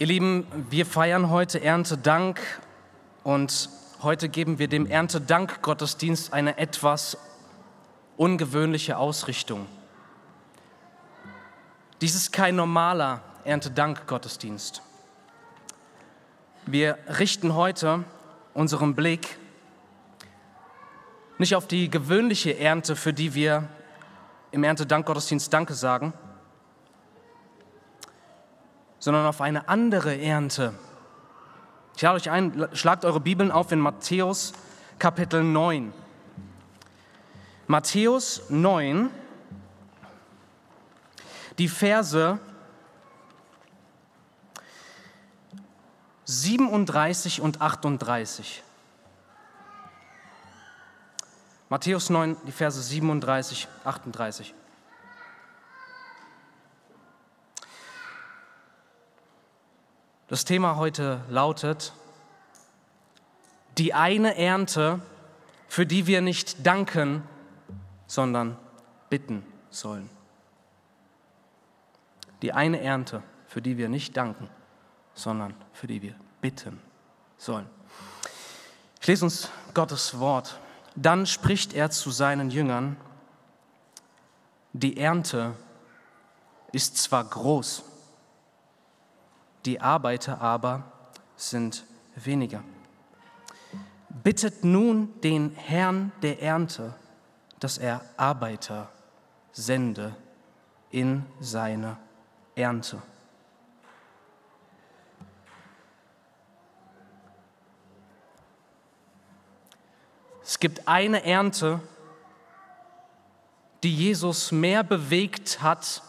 Ihr Lieben, wir feiern heute Erntedank und heute geben wir dem Erntedank-Gottesdienst eine etwas ungewöhnliche Ausrichtung. Dies ist kein normaler Erntedank-Gottesdienst. Wir richten heute unseren Blick nicht auf die gewöhnliche Ernte, für die wir im Erntedank-Gottesdienst Danke sagen, sondern auf eine andere Ernte. Ich lade euch ein, schlagt eure Bibeln auf in Matthäus Kapitel 9. Matthäus 9, die Verse 37 und 38. Matthäus 9, die Verse 37, 38. Das Thema heute lautet, die eine Ernte, für die wir nicht danken, sondern bitten sollen. Die eine Ernte, für die wir nicht danken, sondern für die wir bitten sollen. Ich lese uns Gottes Wort. Dann spricht er zu seinen Jüngern, die Ernte ist zwar groß, die Arbeiter aber sind weniger. Bittet nun den Herrn der Ernte, dass er Arbeiter sende in seine Ernte. Es gibt eine Ernte, die Jesus mehr bewegt hat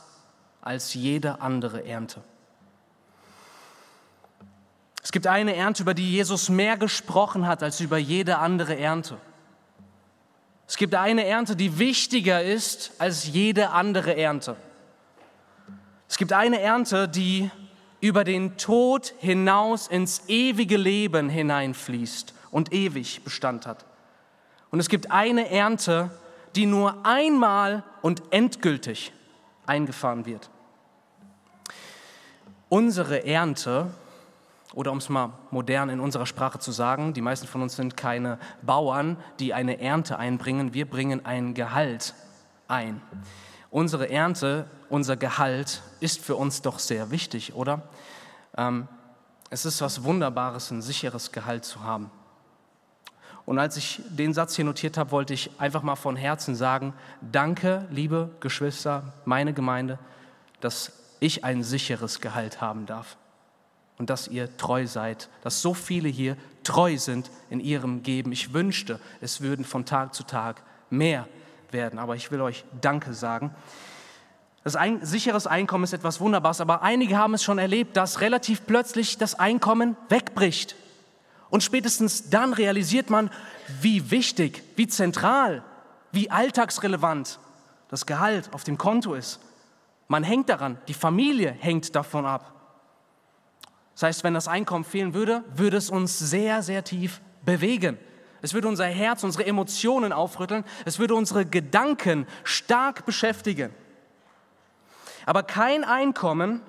als jede andere Ernte. Es gibt eine Ernte, über die Jesus mehr gesprochen hat als über jede andere Ernte. Es gibt eine Ernte, die wichtiger ist als jede andere Ernte. Es gibt eine Ernte, die über den Tod hinaus ins ewige Leben hineinfließt und ewig Bestand hat. Und es gibt eine Ernte, die nur einmal und endgültig eingefahren wird. Unsere Ernte, oder um es mal modern in unserer Sprache zu sagen, die meisten von uns sind keine Bauern, die eine Ernte einbringen, wir bringen ein Gehalt ein. Unsere Ernte, unser Gehalt ist für uns doch sehr wichtig, oder? Ähm, es ist was Wunderbares, ein sicheres Gehalt zu haben. Und als ich den Satz hier notiert habe, wollte ich einfach mal von Herzen sagen, danke, liebe Geschwister, meine Gemeinde, dass ich ein sicheres Gehalt haben darf und dass ihr treu seid, dass so viele hier treu sind in ihrem Geben. Ich wünschte, es würden von Tag zu Tag mehr werden, aber ich will euch Danke sagen. Das ein, sicheres Einkommen ist etwas Wunderbares, aber einige haben es schon erlebt, dass relativ plötzlich das Einkommen wegbricht. Und spätestens dann realisiert man, wie wichtig, wie zentral, wie alltagsrelevant das Gehalt auf dem Konto ist. Man hängt daran, die Familie hängt davon ab. Das heißt, wenn das Einkommen fehlen würde, würde es uns sehr, sehr tief bewegen. Es würde unser Herz, unsere Emotionen aufrütteln. Es würde unsere Gedanken stark beschäftigen. Aber kein Einkommen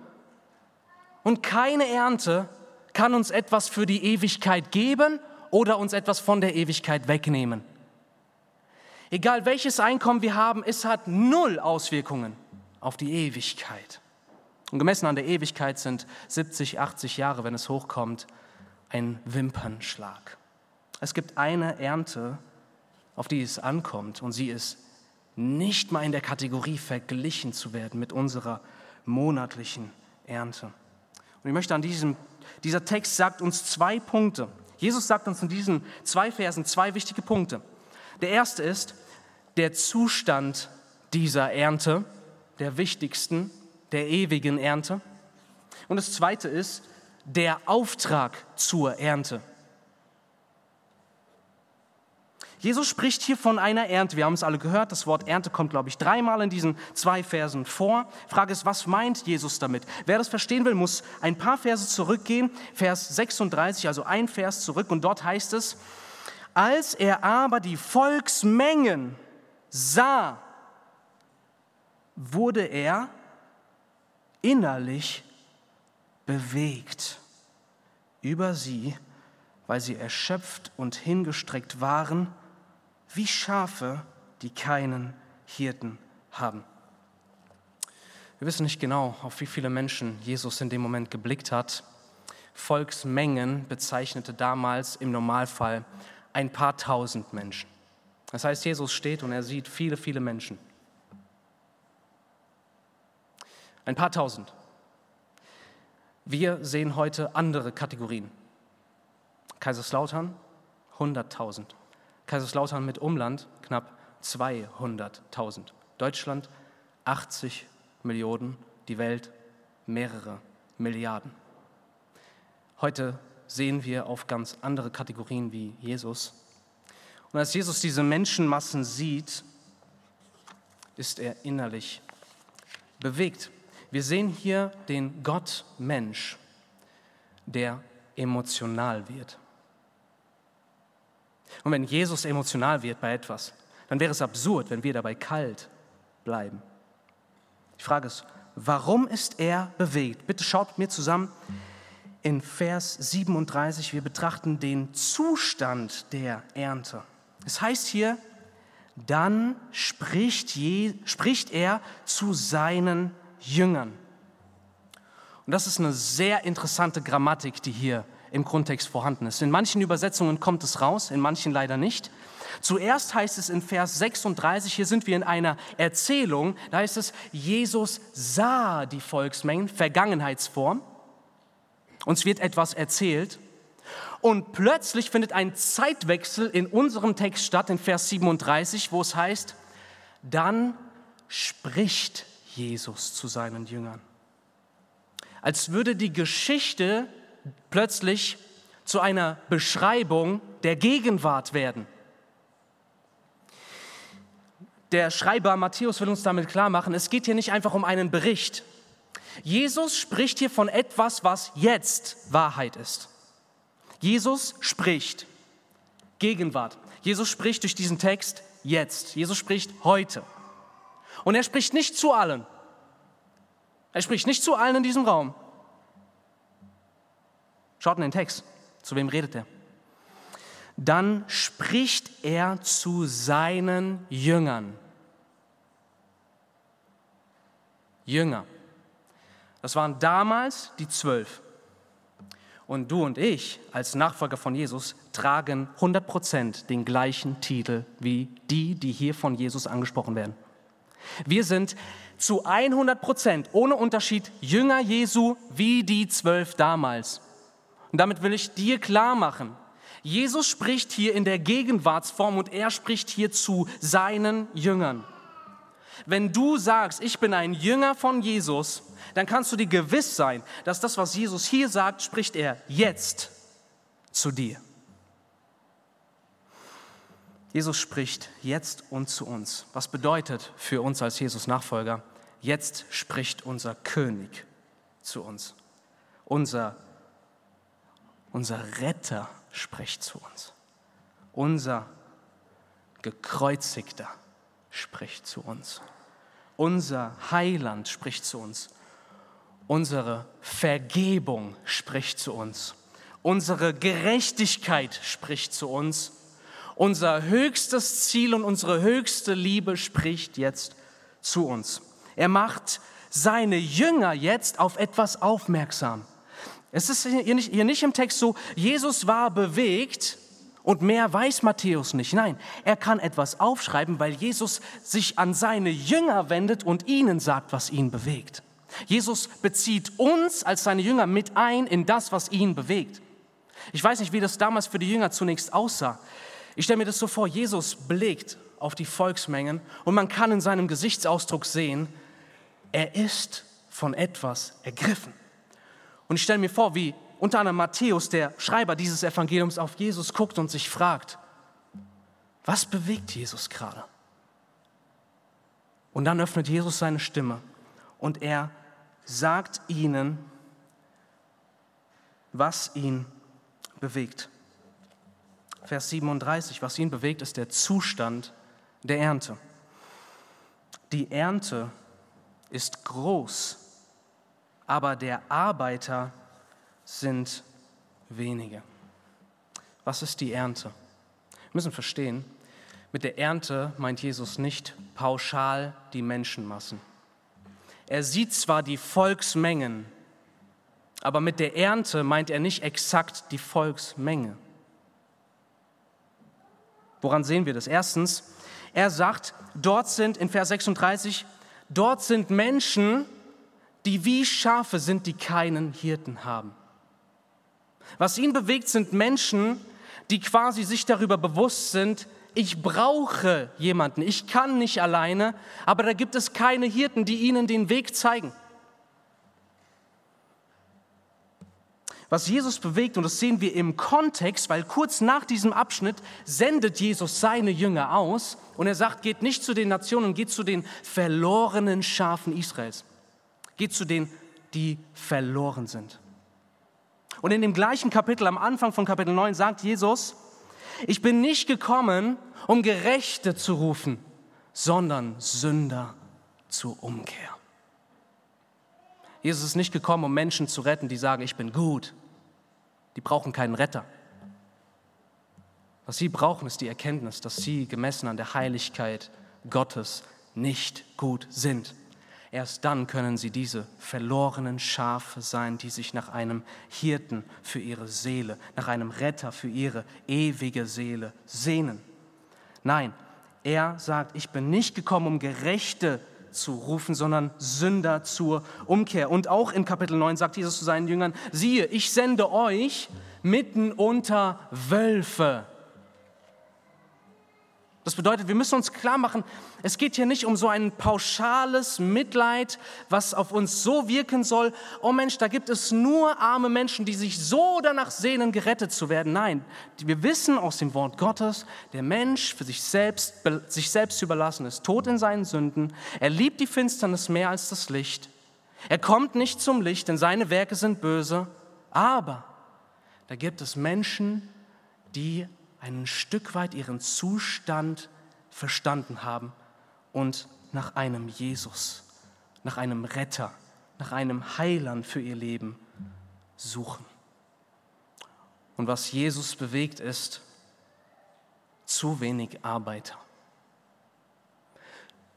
und keine Ernte kann uns etwas für die Ewigkeit geben oder uns etwas von der Ewigkeit wegnehmen. Egal welches Einkommen wir haben, es hat null Auswirkungen auf die Ewigkeit. Und gemessen an der Ewigkeit sind 70, 80 Jahre, wenn es hochkommt, ein Wimpernschlag. Es gibt eine Ernte, auf die es ankommt, und sie ist nicht mal in der Kategorie verglichen zu werden mit unserer monatlichen Ernte. Und ich möchte an diesem dieser Text sagt uns zwei Punkte. Jesus sagt uns in diesen zwei Versen zwei wichtige Punkte. Der erste ist der Zustand dieser Ernte, der wichtigsten, der ewigen Ernte. Und das zweite ist der Auftrag zur Ernte. Jesus spricht hier von einer Ernte. Wir haben es alle gehört. Das Wort Ernte kommt, glaube ich, dreimal in diesen zwei Versen vor. Frage ist, was meint Jesus damit? Wer das verstehen will, muss ein paar Verse zurückgehen. Vers 36, also ein Vers zurück. Und dort heißt es, als er aber die Volksmengen sah, wurde er innerlich bewegt über sie, weil sie erschöpft und hingestreckt waren, wie Schafe, die keinen Hirten haben. Wir wissen nicht genau, auf wie viele Menschen Jesus in dem Moment geblickt hat. Volksmengen bezeichnete damals im Normalfall ein paar tausend Menschen. Das heißt, Jesus steht und er sieht viele, viele Menschen. Ein paar tausend. Wir sehen heute andere Kategorien. Kaiserslautern 100.000. Kaiserslautern mit Umland knapp 200.000. Deutschland 80 Millionen, die Welt mehrere Milliarden. Heute sehen wir auf ganz andere Kategorien wie Jesus. Und als Jesus diese Menschenmassen sieht, ist er innerlich bewegt. Wir sehen hier den Gott-Mensch, der emotional wird. Und wenn Jesus emotional wird bei etwas, dann wäre es absurd, wenn wir dabei kalt bleiben. Die Frage ist, warum ist er bewegt? Bitte schaut mit mir zusammen in Vers 37. Wir betrachten den Zustand der Ernte. Es heißt hier, dann spricht, je, spricht er zu seinen Jüngern. Und das ist eine sehr interessante Grammatik, die hier im Grundtext vorhanden ist. In manchen Übersetzungen kommt es raus, in manchen leider nicht. Zuerst heißt es in Vers 36, hier sind wir in einer Erzählung, da heißt es, Jesus sah die Volksmengen, Vergangenheitsform. Uns wird etwas erzählt. Und plötzlich findet ein Zeitwechsel in unserem Text statt, in Vers 37, wo es heißt, dann spricht Jesus zu seinen Jüngern. Als würde die Geschichte plötzlich zu einer Beschreibung der Gegenwart werden. Der Schreiber Matthäus will uns damit klar machen, es geht hier nicht einfach um einen Bericht. Jesus spricht hier von etwas, was jetzt Wahrheit ist. Jesus spricht Gegenwart. Jesus spricht durch diesen Text jetzt. Jesus spricht heute. Und er spricht nicht zu allen. Er spricht nicht zu allen in diesem Raum. Schaut in den Text. Zu wem redet er? Dann spricht er zu seinen Jüngern. Jünger. Das waren damals die zwölf. Und du und ich als Nachfolger von Jesus tragen 100% den gleichen Titel wie die, die hier von Jesus angesprochen werden. Wir sind zu 100 Prozent ohne Unterschied Jünger Jesu wie die zwölf damals. Und damit will ich dir klar machen, Jesus spricht hier in der Gegenwartsform und er spricht hier zu seinen Jüngern. Wenn du sagst, ich bin ein Jünger von Jesus, dann kannst du dir gewiss sein, dass das, was Jesus hier sagt, spricht er jetzt zu dir. Jesus spricht jetzt und zu uns. Was bedeutet für uns als Jesus-Nachfolger? Jetzt spricht unser König zu uns. Unser, unser Retter spricht zu uns. Unser gekreuzigter spricht zu uns. Unser Heiland spricht zu uns. Unsere Vergebung spricht zu uns. Unsere Gerechtigkeit spricht zu uns unser höchstes Ziel und unsere höchste Liebe spricht jetzt zu uns. Er macht seine Jünger jetzt auf etwas aufmerksam. Es ist hier nicht, hier nicht im Text so, Jesus war bewegt und mehr weiß Matthäus nicht. Nein, er kann etwas aufschreiben, weil Jesus sich an seine Jünger wendet und ihnen sagt, was ihn bewegt. Jesus bezieht uns als seine Jünger mit ein in das, was ihn bewegt. Ich weiß nicht, wie das damals für die Jünger zunächst aussah. Ich stelle mir das so vor, Jesus blickt auf die Volksmengen und man kann in seinem Gesichtsausdruck sehen, er ist von etwas ergriffen. Und ich stelle mir vor, wie unter anderem Matthäus, der Schreiber dieses Evangeliums, auf Jesus guckt und sich fragt, was bewegt Jesus gerade? Und dann öffnet Jesus seine Stimme und er sagt ihnen, was ihn bewegt. Vers 37, was ihn bewegt, ist der Zustand der Ernte. Die Ernte ist groß, aber der Arbeiter sind wenige. Was ist die Ernte? Wir müssen verstehen, mit der Ernte meint Jesus nicht pauschal die Menschenmassen. Er sieht zwar die Volksmengen, aber mit der Ernte meint er nicht exakt die Volksmenge. Woran sehen wir das? Erstens, er sagt, dort sind in Vers 36, dort sind Menschen, die wie Schafe sind, die keinen Hirten haben. Was ihn bewegt, sind Menschen, die quasi sich darüber bewusst sind, ich brauche jemanden, ich kann nicht alleine, aber da gibt es keine Hirten, die ihnen den Weg zeigen. Was Jesus bewegt, und das sehen wir im Kontext, weil kurz nach diesem Abschnitt sendet Jesus seine Jünger aus und er sagt, geht nicht zu den Nationen, geht zu den verlorenen Schafen Israels. Geht zu denen, die verloren sind. Und in dem gleichen Kapitel, am Anfang von Kapitel 9, sagt Jesus, ich bin nicht gekommen, um Gerechte zu rufen, sondern Sünder zur Umkehr. Jesus ist nicht gekommen, um Menschen zu retten, die sagen, ich bin gut. Die brauchen keinen Retter. Was sie brauchen, ist die Erkenntnis, dass sie gemessen an der Heiligkeit Gottes nicht gut sind. Erst dann können sie diese verlorenen Schafe sein, die sich nach einem Hirten für ihre Seele, nach einem Retter für ihre ewige Seele sehnen. Nein, er sagt, ich bin nicht gekommen, um Gerechte zu zu rufen, sondern Sünder zur Umkehr. Und auch in Kapitel 9 sagt Jesus zu seinen Jüngern, siehe, ich sende euch mitten unter Wölfe. Das bedeutet, wir müssen uns klar machen, es geht hier nicht um so ein pauschales Mitleid, was auf uns so wirken soll, oh Mensch, da gibt es nur arme Menschen, die sich so danach sehnen, gerettet zu werden. Nein, wir wissen aus dem Wort Gottes, der Mensch für sich selbst, sich selbst überlassen ist, tot in seinen Sünden. Er liebt die Finsternis mehr als das Licht. Er kommt nicht zum Licht, denn seine Werke sind böse. Aber da gibt es Menschen, die ein Stück weit ihren Zustand verstanden haben und nach einem Jesus, nach einem Retter, nach einem Heiland für ihr Leben suchen. Und was Jesus bewegt ist, zu wenig Arbeiter.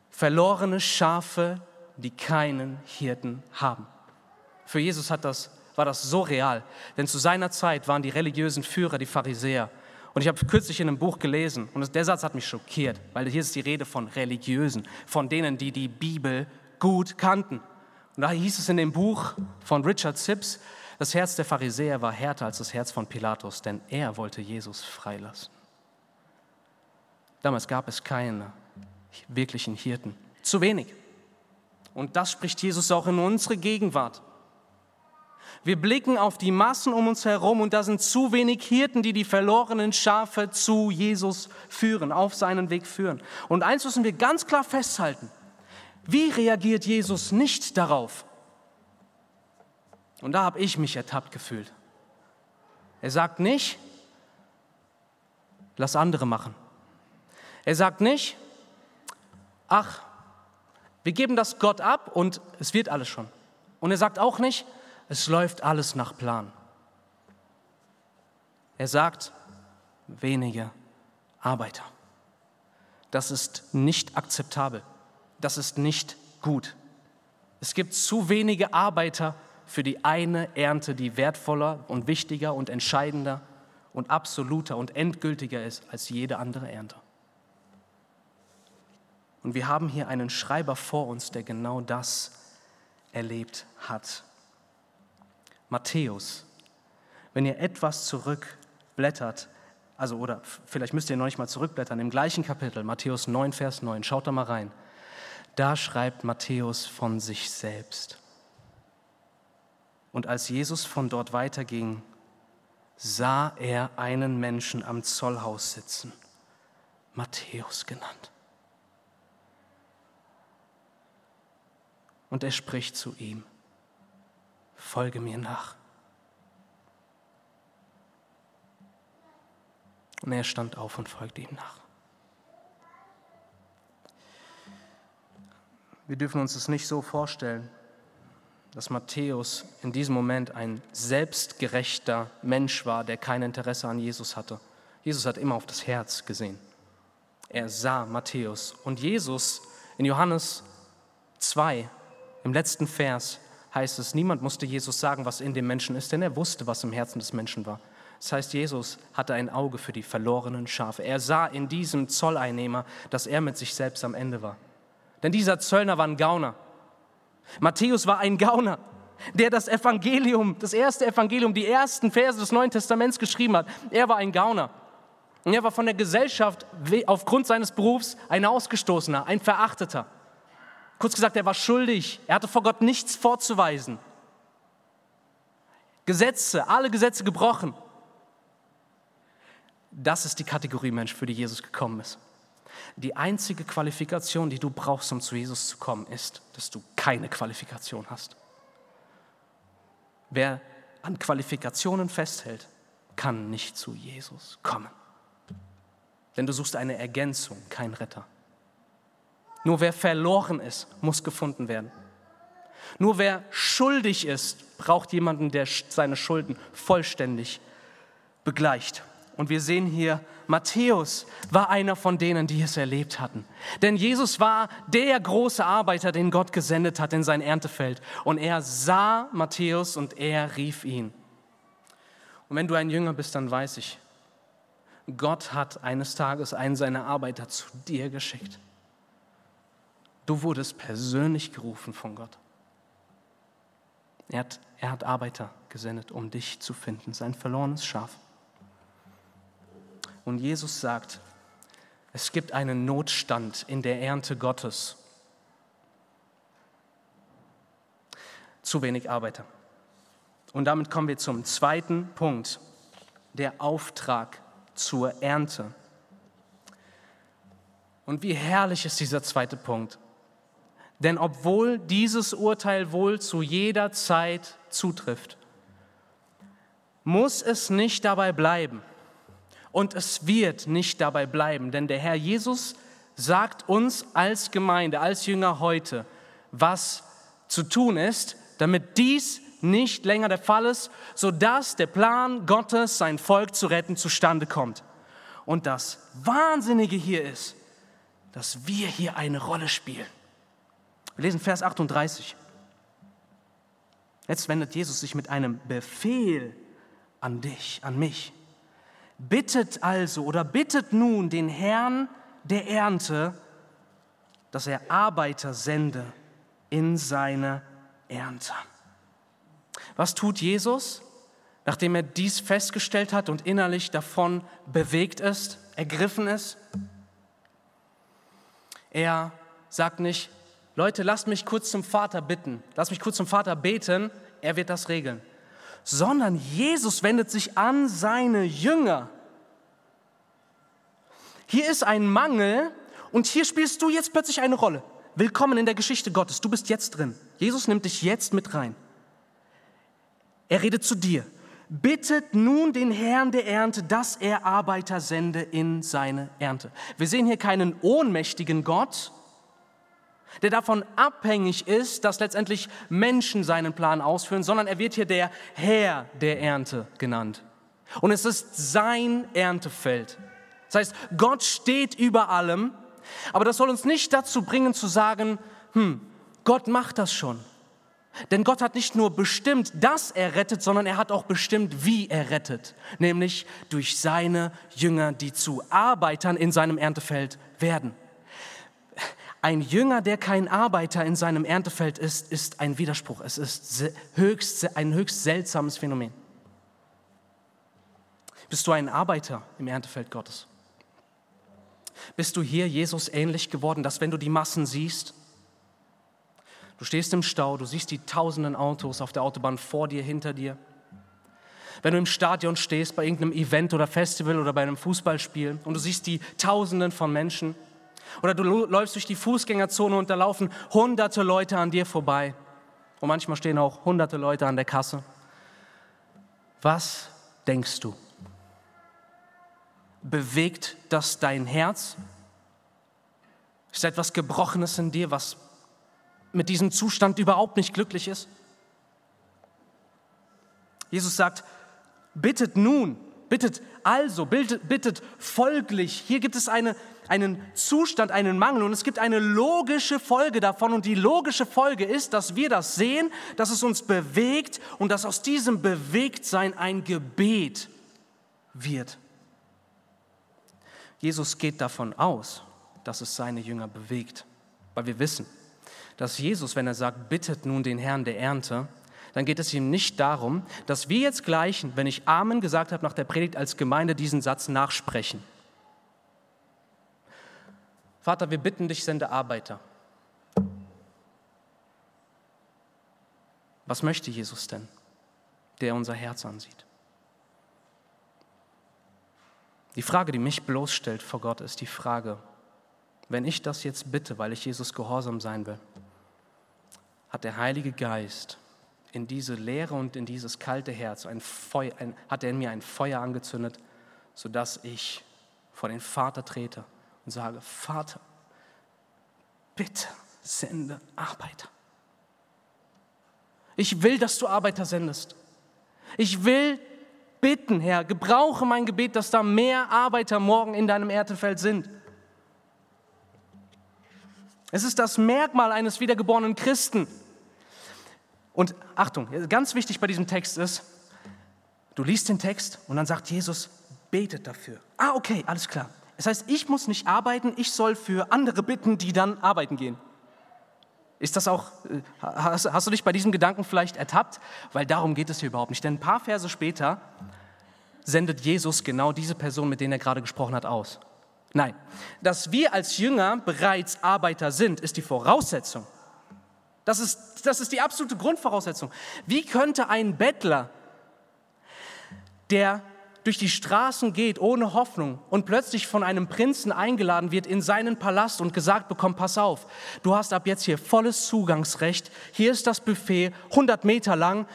Verlorene Schafe, die keinen Hirten haben. Für Jesus hat das, war das so real, denn zu seiner Zeit waren die religiösen Führer, die Pharisäer, und ich habe kürzlich in einem Buch gelesen, und der Satz hat mich schockiert, weil hier ist die Rede von Religiösen, von denen, die die Bibel gut kannten. Und da hieß es in dem Buch von Richard Sips, das Herz der Pharisäer war härter als das Herz von Pilatus, denn er wollte Jesus freilassen. Damals gab es keine wirklichen Hirten, zu wenig. Und das spricht Jesus auch in unsere Gegenwart. Wir blicken auf die Massen um uns herum und da sind zu wenig Hirten, die die verlorenen Schafe zu Jesus führen, auf seinen Weg führen. Und eins müssen wir ganz klar festhalten. Wie reagiert Jesus nicht darauf? Und da habe ich mich ertappt gefühlt. Er sagt nicht, lass andere machen. Er sagt nicht, ach, wir geben das Gott ab und es wird alles schon. Und er sagt auch nicht, es läuft alles nach Plan. Er sagt, wenige Arbeiter. Das ist nicht akzeptabel. Das ist nicht gut. Es gibt zu wenige Arbeiter für die eine Ernte, die wertvoller und wichtiger und entscheidender und absoluter und endgültiger ist als jede andere Ernte. Und wir haben hier einen Schreiber vor uns, der genau das erlebt hat. Matthäus. Wenn ihr etwas zurückblättert, also oder vielleicht müsst ihr noch nicht mal zurückblättern, im gleichen Kapitel, Matthäus 9, Vers 9, schaut da mal rein. Da schreibt Matthäus von sich selbst. Und als Jesus von dort weiterging, sah er einen Menschen am Zollhaus sitzen, Matthäus genannt. Und er spricht zu ihm, folge mir nach. Und er stand auf und folgte ihm nach. Wir dürfen uns das nicht so vorstellen, dass Matthäus in diesem Moment ein selbstgerechter Mensch war, der kein Interesse an Jesus hatte. Jesus hat immer auf das Herz gesehen. Er sah Matthäus. Und Jesus in Johannes 2, im letzten Vers, heißt es, niemand musste Jesus sagen, was in dem Menschen ist, denn er wusste, was im Herzen des Menschen war. Das heißt, Jesus hatte ein Auge für die verlorenen Schafe. Er sah in diesem Zolleinnehmer, dass er mit sich selbst am Ende war. Denn dieser Zöllner war ein Gauner. Matthäus war ein Gauner, der das Evangelium, das erste Evangelium, die ersten Verse des Neuen Testaments geschrieben hat. Er war ein Gauner. Und er war von der Gesellschaft aufgrund seines Berufs ein Ausgestoßener, ein Verachteter. Kurz gesagt, er war schuldig. Er hatte vor Gott nichts vorzuweisen. Gesetze, alle Gesetze gebrochen. Das ist die Kategorie Mensch, für die Jesus gekommen ist. Die einzige Qualifikation, die du brauchst, um zu Jesus zu kommen, ist, dass du keine Qualifikation hast. Wer an Qualifikationen festhält, kann nicht zu Jesus kommen. Denn du suchst eine Ergänzung, kein Retter. Nur wer verloren ist, muss gefunden werden. Nur wer schuldig ist, braucht jemanden, der seine Schulden vollständig begleicht. Und wir sehen hier, Matthäus war einer von denen, die es erlebt hatten. Denn Jesus war der große Arbeiter, den Gott gesendet hat in sein Erntefeld. Und er sah Matthäus und er rief ihn. Und wenn du ein Jünger bist, dann weiß ich, Gott hat eines Tages einen seiner Arbeiter zu dir geschickt. Du wurdest persönlich gerufen von Gott. Er hat, er hat Arbeiter gesendet, um dich zu finden, sein verlorenes Schaf. Und Jesus sagt, es gibt einen Notstand in der Ernte Gottes. Zu wenig Arbeiter. Und damit kommen wir zum zweiten Punkt, der Auftrag zur Ernte. Und wie herrlich ist dieser zweite Punkt. Denn obwohl dieses Urteil wohl zu jeder Zeit zutrifft, muss es nicht dabei bleiben. Und es wird nicht dabei bleiben, denn der Herr Jesus sagt uns als Gemeinde, als Jünger heute, was zu tun ist, damit dies nicht länger der Fall ist, sodass der Plan Gottes, sein Volk zu retten, zustande kommt. Und das Wahnsinnige hier ist, dass wir hier eine Rolle spielen. Wir lesen Vers 38. Jetzt wendet Jesus sich mit einem Befehl an dich, an mich. Bittet also oder bittet nun den Herrn der Ernte, dass er Arbeiter sende in seine Ernte. Was tut Jesus, nachdem er dies festgestellt hat und innerlich davon bewegt ist, ergriffen ist? Er sagt nicht, Leute, lasst mich kurz zum Vater bitten, lasst mich kurz zum Vater beten, er wird das regeln. Sondern Jesus wendet sich an seine Jünger. Hier ist ein Mangel und hier spielst du jetzt plötzlich eine Rolle. Willkommen in der Geschichte Gottes, du bist jetzt drin. Jesus nimmt dich jetzt mit rein. Er redet zu dir. Bittet nun den Herrn der Ernte, dass er Arbeiter sende in seine Ernte. Wir sehen hier keinen ohnmächtigen Gott, der davon abhängig ist, dass letztendlich Menschen seinen Plan ausführen, sondern er wird hier der Herr der Ernte genannt. Und es ist sein Erntefeld. Das heißt, Gott steht über allem, aber das soll uns nicht dazu bringen zu sagen, hm, Gott macht das schon. Denn Gott hat nicht nur bestimmt, dass er rettet, sondern er hat auch bestimmt, wie er rettet, nämlich durch seine Jünger, die zu Arbeitern in seinem Erntefeld werden. Ein Jünger, der kein Arbeiter in seinem Erntefeld ist, ist ein Widerspruch. Es ist höchst, ein höchst seltsames Phänomen. Bist du ein Arbeiter im Erntefeld Gottes? Bist du hier Jesus ähnlich geworden, dass wenn du die Massen siehst, du stehst im Stau, du siehst die tausenden Autos auf der Autobahn vor dir, hinter dir, wenn du im Stadion stehst, bei irgendeinem Event oder Festival oder bei einem Fußballspiel und du siehst die Tausenden von Menschen, oder du läufst durch die Fußgängerzone und da laufen hunderte Leute an dir vorbei. Und manchmal stehen auch hunderte Leute an der Kasse. Was denkst du? Bewegt das dein Herz? Ist etwas Gebrochenes in dir, was mit diesem Zustand überhaupt nicht glücklich ist? Jesus sagt, bittet nun, bittet also, bittet, folglich. Hier gibt es eine, einen Zustand, einen Mangel und es gibt eine logische Folge davon und die logische Folge ist, dass wir das sehen, dass es uns bewegt und dass aus diesem Bewegtsein ein Gebet wird. Jesus geht davon aus, dass es seine Jünger bewegt, weil wir wissen, dass Jesus, wenn er sagt, bittet nun den Herrn der Ernte, dann geht es ihm nicht darum, dass wir jetzt gleich, wenn ich Amen gesagt habe nach der Predigt als Gemeinde, diesen Satz nachsprechen. Vater, wir bitten dich, sende Arbeiter. Was möchte Jesus denn, der unser Herz ansieht? Die Frage, die mich bloßstellt vor Gott, ist die Frage, wenn ich das jetzt bitte, weil ich Jesus gehorsam sein will, hat der Heilige Geist in diese Leere und in dieses kalte Herz ein Feuer, ein, hat er in mir ein Feuer angezündet, sodass ich vor den Vater trete und sage, Vater, bitte sende Arbeiter. Ich will, dass du Arbeiter sendest. Ich will bitten, Herr, gebrauche mein Gebet, dass da mehr Arbeiter morgen in deinem Erdefeld sind. Es ist das Merkmal eines wiedergeborenen Christen. Und Achtung, ganz wichtig bei diesem Text ist, du liest den Text und dann sagt Jesus, betet dafür. Ah, okay, alles klar. Das heißt, ich muss nicht arbeiten, ich soll für andere bitten, die dann arbeiten gehen. Ist das auch, äh, hast, hast du dich bei diesem Gedanken vielleicht ertappt? Weil darum geht es hier überhaupt nicht. Denn ein paar Verse später sendet Jesus genau diese Person, mit denen er gerade gesprochen hat, aus. Nein, dass wir als Jünger bereits Arbeiter sind, ist die Voraussetzung. Das ist, das ist die absolute Grundvoraussetzung. Wie könnte ein Bettler, der durch die Straßen geht ohne Hoffnung und plötzlich von einem Prinzen eingeladen wird in seinen Palast und gesagt bekommt, pass auf, du hast ab jetzt hier volles Zugangsrecht, hier ist das Buffet, 100 Meter lang,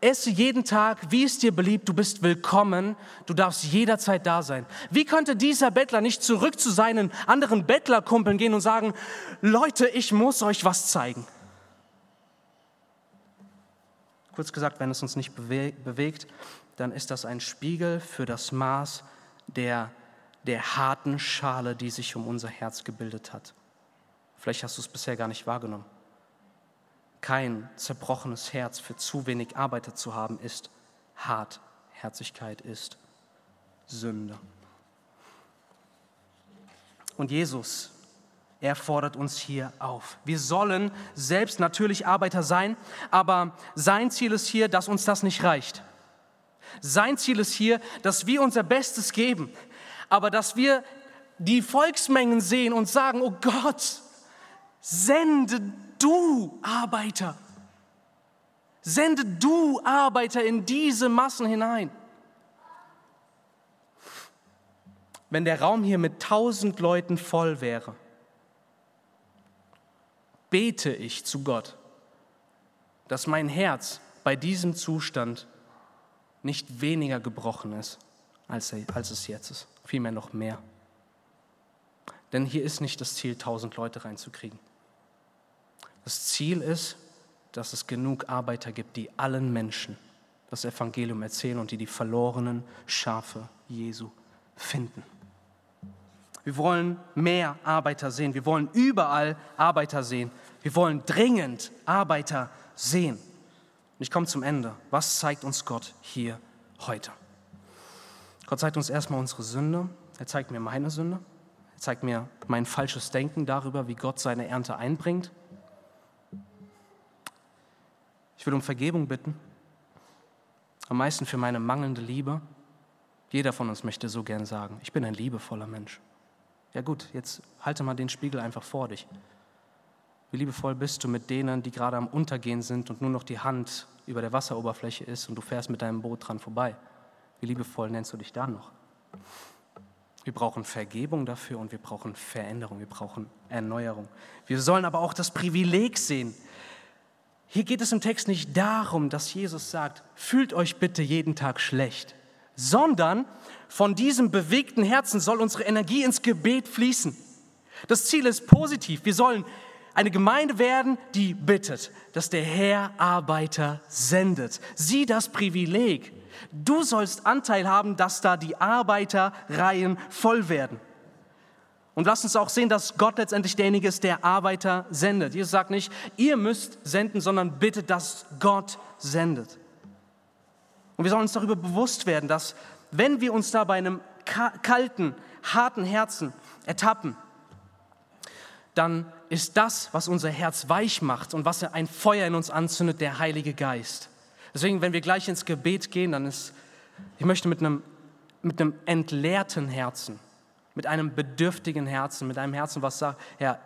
esse jeden Tag, wie es dir beliebt, du bist willkommen, du darfst jederzeit da sein. Wie könnte dieser Bettler nicht zurück zu seinen anderen Bettlerkumpeln gehen und sagen, Leute, ich muss euch was zeigen? Kurz gesagt, wenn es uns nicht bewegt, dann ist das ein Spiegel für das Maß der, der harten Schale, die sich um unser Herz gebildet hat. Vielleicht hast du es bisher gar nicht wahrgenommen. Kein zerbrochenes Herz für zu wenig Arbeiter zu haben, ist Hartherzigkeit, ist Sünde. Und Jesus, er fordert uns hier auf. Wir sollen selbst natürlich Arbeiter sein, aber sein Ziel ist hier, dass uns das nicht reicht. Sein Ziel ist hier, dass wir unser Bestes geben, aber dass wir die Volksmengen sehen und sagen, oh Gott, sende du Arbeiter. Sende du Arbeiter in diese Massen hinein. Wenn der Raum hier mit tausend Leuten voll wäre, bete ich zu Gott, dass mein Herz bei diesem Zustand nicht weniger gebrochen ist, als, als es jetzt ist, vielmehr noch mehr. Denn hier ist nicht das Ziel, tausend Leute reinzukriegen. Das Ziel ist, dass es genug Arbeiter gibt, die allen Menschen das Evangelium erzählen und die die verlorenen Schafe Jesu finden. Wir wollen mehr Arbeiter sehen. Wir wollen überall Arbeiter sehen. Wir wollen dringend Arbeiter sehen. Und ich komme zum Ende. Was zeigt uns Gott hier heute? Gott zeigt uns erstmal unsere Sünde. Er zeigt mir meine Sünde. Er zeigt mir mein falsches Denken darüber, wie Gott seine Ernte einbringt. Ich will um Vergebung bitten. Am meisten für meine mangelnde Liebe. Jeder von uns möchte so gern sagen, ich bin ein liebevoller Mensch. Ja gut, jetzt halte mal den Spiegel einfach vor dich. Wie liebevoll bist du mit denen, die gerade am Untergehen sind und nur noch die Hand über der Wasseroberfläche ist und du fährst mit deinem Boot dran vorbei? Wie liebevoll nennst du dich dann noch? Wir brauchen Vergebung dafür und wir brauchen Veränderung, wir brauchen Erneuerung. Wir sollen aber auch das Privileg sehen, hier geht es im Text nicht darum, dass Jesus sagt, fühlt euch bitte jeden Tag schlecht, sondern von diesem bewegten Herzen soll unsere Energie ins Gebet fließen. Das Ziel ist positiv. Wir sollen eine Gemeinde werden, die bittet, dass der Herr Arbeiter sendet. Sieh das Privileg. Du sollst Anteil haben, dass da die Arbeiterreihen voll werden. Und lass uns auch sehen, dass Gott letztendlich derjenige ist, der Arbeiter sendet. Jesus sagt nicht, ihr müsst senden, sondern bittet, dass Gott sendet. Und wir sollen uns darüber bewusst werden, dass wenn wir uns da bei einem kalten, harten Herzen ertappen, dann ist das, was unser Herz weich macht und was ein Feuer in uns anzündet, der Heilige Geist. Deswegen, wenn wir gleich ins Gebet gehen, dann ist, ich möchte mit einem, mit einem entleerten Herzen, mit einem bedürftigen Herzen, mit einem Herzen, was sagt, Herr,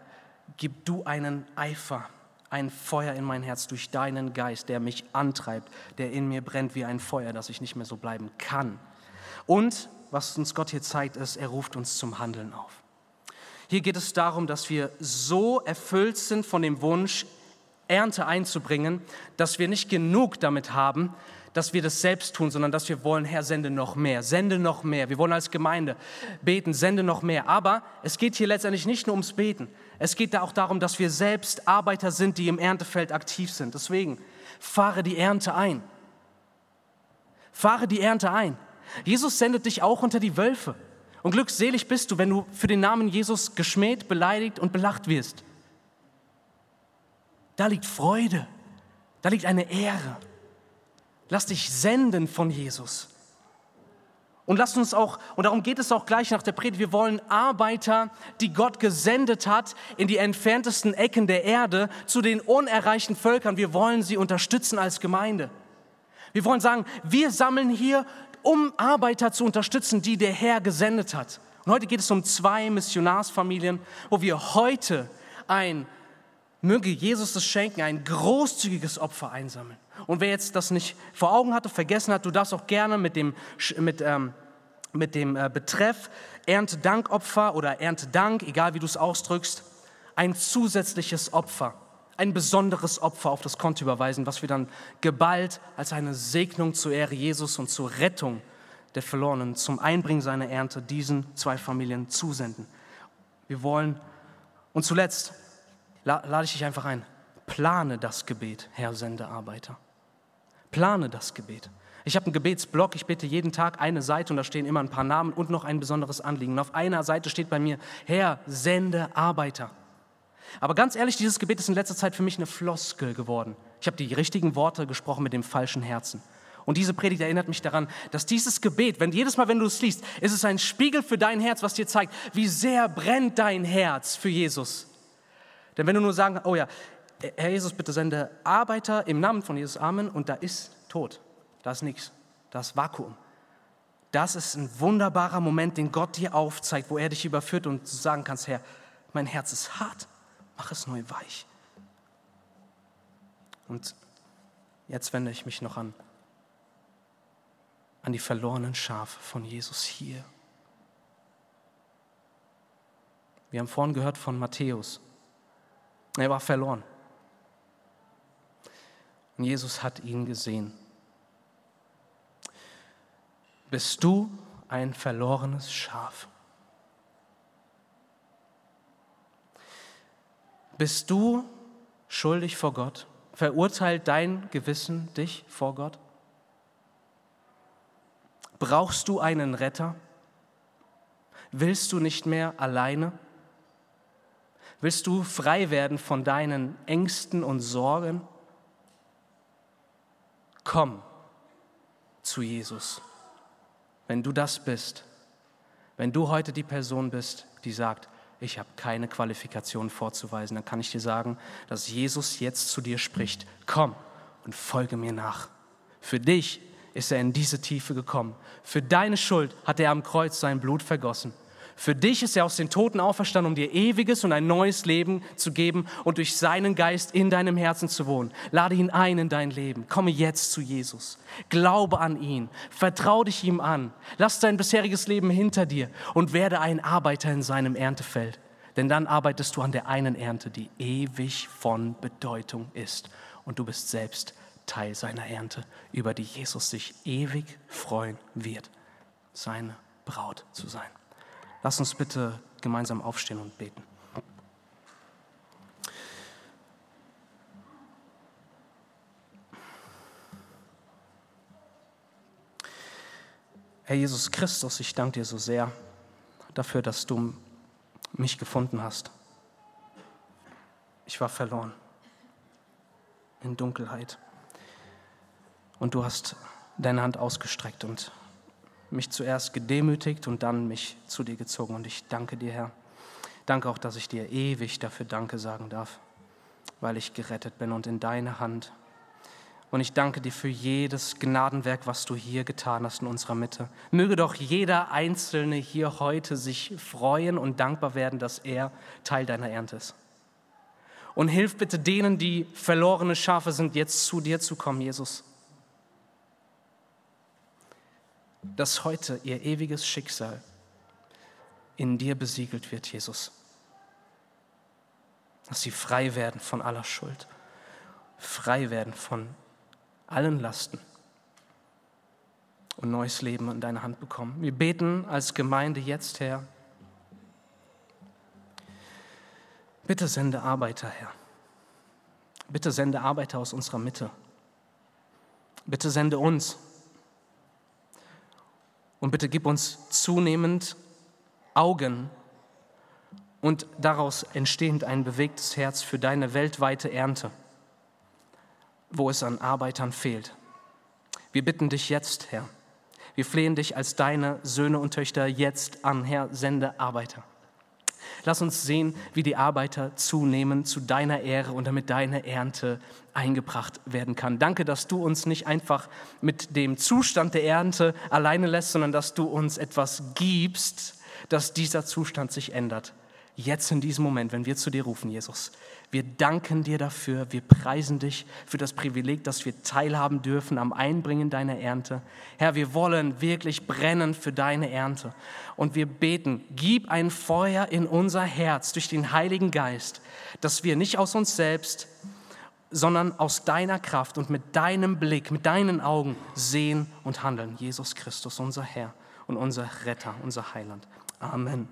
gib du einen Eifer, ein Feuer in mein Herz durch deinen Geist, der mich antreibt, der in mir brennt wie ein Feuer, dass ich nicht mehr so bleiben kann. Und was uns Gott hier zeigt, ist, er ruft uns zum Handeln auf. Hier geht es darum, dass wir so erfüllt sind von dem Wunsch, Ernte einzubringen, dass wir nicht genug damit haben, dass wir das selbst tun, sondern dass wir wollen, Herr, sende noch mehr, sende noch mehr. Wir wollen als Gemeinde beten, sende noch mehr. Aber es geht hier letztendlich nicht nur ums Beten. Es geht da auch darum, dass wir selbst Arbeiter sind, die im Erntefeld aktiv sind. Deswegen fahre die Ernte ein. Fahre die Ernte ein. Jesus sendet dich auch unter die Wölfe. Und glückselig bist du, wenn du für den Namen Jesus geschmäht, beleidigt und belacht wirst. Da liegt Freude, da liegt eine Ehre. Lass dich senden von Jesus. Und lasst uns auch, und darum geht es auch gleich nach der Predigt, wir wollen Arbeiter, die Gott gesendet hat, in die entferntesten Ecken der Erde, zu den unerreichten Völkern. Wir wollen sie unterstützen als Gemeinde. Wir wollen sagen, wir sammeln hier, um Arbeiter zu unterstützen, die der Herr gesendet hat. Und heute geht es um zwei Missionarsfamilien, wo wir heute ein möge Jesus es schenken, ein großzügiges Opfer einsammeln. Und wer jetzt das nicht vor Augen hatte, vergessen hat, du darfst auch gerne mit dem, mit, ähm, mit dem äh, Betreff Erntedankopfer oder Erntedank, egal wie du es ausdrückst, ein zusätzliches Opfer, ein besonderes Opfer auf das Konto überweisen, was wir dann geballt als eine Segnung zur Ehre Jesus und zur Rettung der Verlorenen, zum Einbringen seiner Ernte diesen zwei Familien zusenden. Wir wollen, und zuletzt, lade ich dich einfach ein. Plane das Gebet, Herr, sende Arbeiter. Plane das Gebet. Ich habe einen Gebetsblock, ich bete jeden Tag eine Seite und da stehen immer ein paar Namen und noch ein besonderes Anliegen. Und auf einer Seite steht bei mir, Herr, sende Arbeiter. Aber ganz ehrlich, dieses Gebet ist in letzter Zeit für mich eine Floskel geworden. Ich habe die richtigen Worte gesprochen mit dem falschen Herzen. Und diese Predigt erinnert mich daran, dass dieses Gebet, wenn jedes Mal, wenn du es liest, ist es ein Spiegel für dein Herz, was dir zeigt, wie sehr brennt dein Herz für Jesus. Denn wenn du nur sagen, oh ja, Herr Jesus, bitte sende Arbeiter im Namen von Jesus, Amen, und da ist Tod, da ist nichts, da ist Vakuum. Das ist ein wunderbarer Moment, den Gott dir aufzeigt, wo er dich überführt und du sagen kannst, Herr, mein Herz ist hart, mach es neu weich. Und jetzt wende ich mich noch an, an die verlorenen Schafe von Jesus hier. Wir haben vorhin gehört von Matthäus. Er war verloren. Und Jesus hat ihn gesehen. Bist du ein verlorenes Schaf? Bist du schuldig vor Gott? Verurteilt dein Gewissen dich vor Gott? Brauchst du einen Retter? Willst du nicht mehr alleine? Willst du frei werden von deinen Ängsten und Sorgen? Komm zu Jesus. Wenn du das bist, wenn du heute die Person bist, die sagt, ich habe keine Qualifikation vorzuweisen, dann kann ich dir sagen, dass Jesus jetzt zu dir spricht. Komm und folge mir nach. Für dich ist er in diese Tiefe gekommen. Für deine Schuld hat er am Kreuz sein Blut vergossen. Für dich ist er aus den Toten auferstanden, um dir ewiges und ein neues Leben zu geben und durch seinen Geist in deinem Herzen zu wohnen. Lade ihn ein in dein Leben. Komme jetzt zu Jesus. Glaube an ihn. Vertrau dich ihm an. Lass dein bisheriges Leben hinter dir und werde ein Arbeiter in seinem Erntefeld. Denn dann arbeitest du an der einen Ernte, die ewig von Bedeutung ist. Und du bist selbst Teil seiner Ernte, über die Jesus sich ewig freuen wird, seine Braut zu sein. Lass uns bitte gemeinsam aufstehen und beten. Herr Jesus Christus, ich danke dir so sehr dafür, dass du mich gefunden hast. Ich war verloren in Dunkelheit. Und du hast deine Hand ausgestreckt und mich zuerst gedemütigt und dann mich zu dir gezogen. Und ich danke dir, Herr. Danke auch, dass ich dir ewig dafür Danke sagen darf, weil ich gerettet bin und in deine Hand. Und ich danke dir für jedes Gnadenwerk, was du hier getan hast in unserer Mitte. Möge doch jeder Einzelne hier heute sich freuen und dankbar werden, dass er Teil deiner Ernte ist. Und hilf bitte denen, die verlorene Schafe sind, jetzt zu dir zu kommen, Jesus. Dass heute ihr ewiges Schicksal in dir besiegelt wird, Jesus. Dass sie frei werden von aller Schuld, frei werden von allen Lasten und neues Leben in deine Hand bekommen. Wir beten als Gemeinde jetzt, Herr. Bitte sende Arbeiter, Herr. Bitte sende Arbeiter aus unserer Mitte. Bitte sende uns. Und bitte gib uns zunehmend Augen und daraus entstehend ein bewegtes Herz für deine weltweite Ernte wo es an Arbeitern fehlt. Wir bitten dich jetzt, Herr. Wir flehen dich als deine Söhne und Töchter jetzt an, Herr, sende Arbeiter. Lass uns sehen, wie die Arbeiter zunehmen zu deiner Ehre und damit deine Ernte eingebracht werden kann. Danke, dass du uns nicht einfach mit dem Zustand der Ernte alleine lässt, sondern dass du uns etwas gibst, dass dieser Zustand sich ändert. Jetzt in diesem Moment, wenn wir zu dir rufen, Jesus. Wir danken dir dafür, wir preisen dich für das Privileg, dass wir teilhaben dürfen am Einbringen deiner Ernte. Herr, wir wollen wirklich brennen für deine Ernte. Und wir beten, gib ein Feuer in unser Herz durch den Heiligen Geist, dass wir nicht aus uns selbst, sondern aus deiner Kraft und mit deinem Blick, mit deinen Augen sehen und handeln. Jesus Christus, unser Herr und unser Retter, unser Heiland. Amen.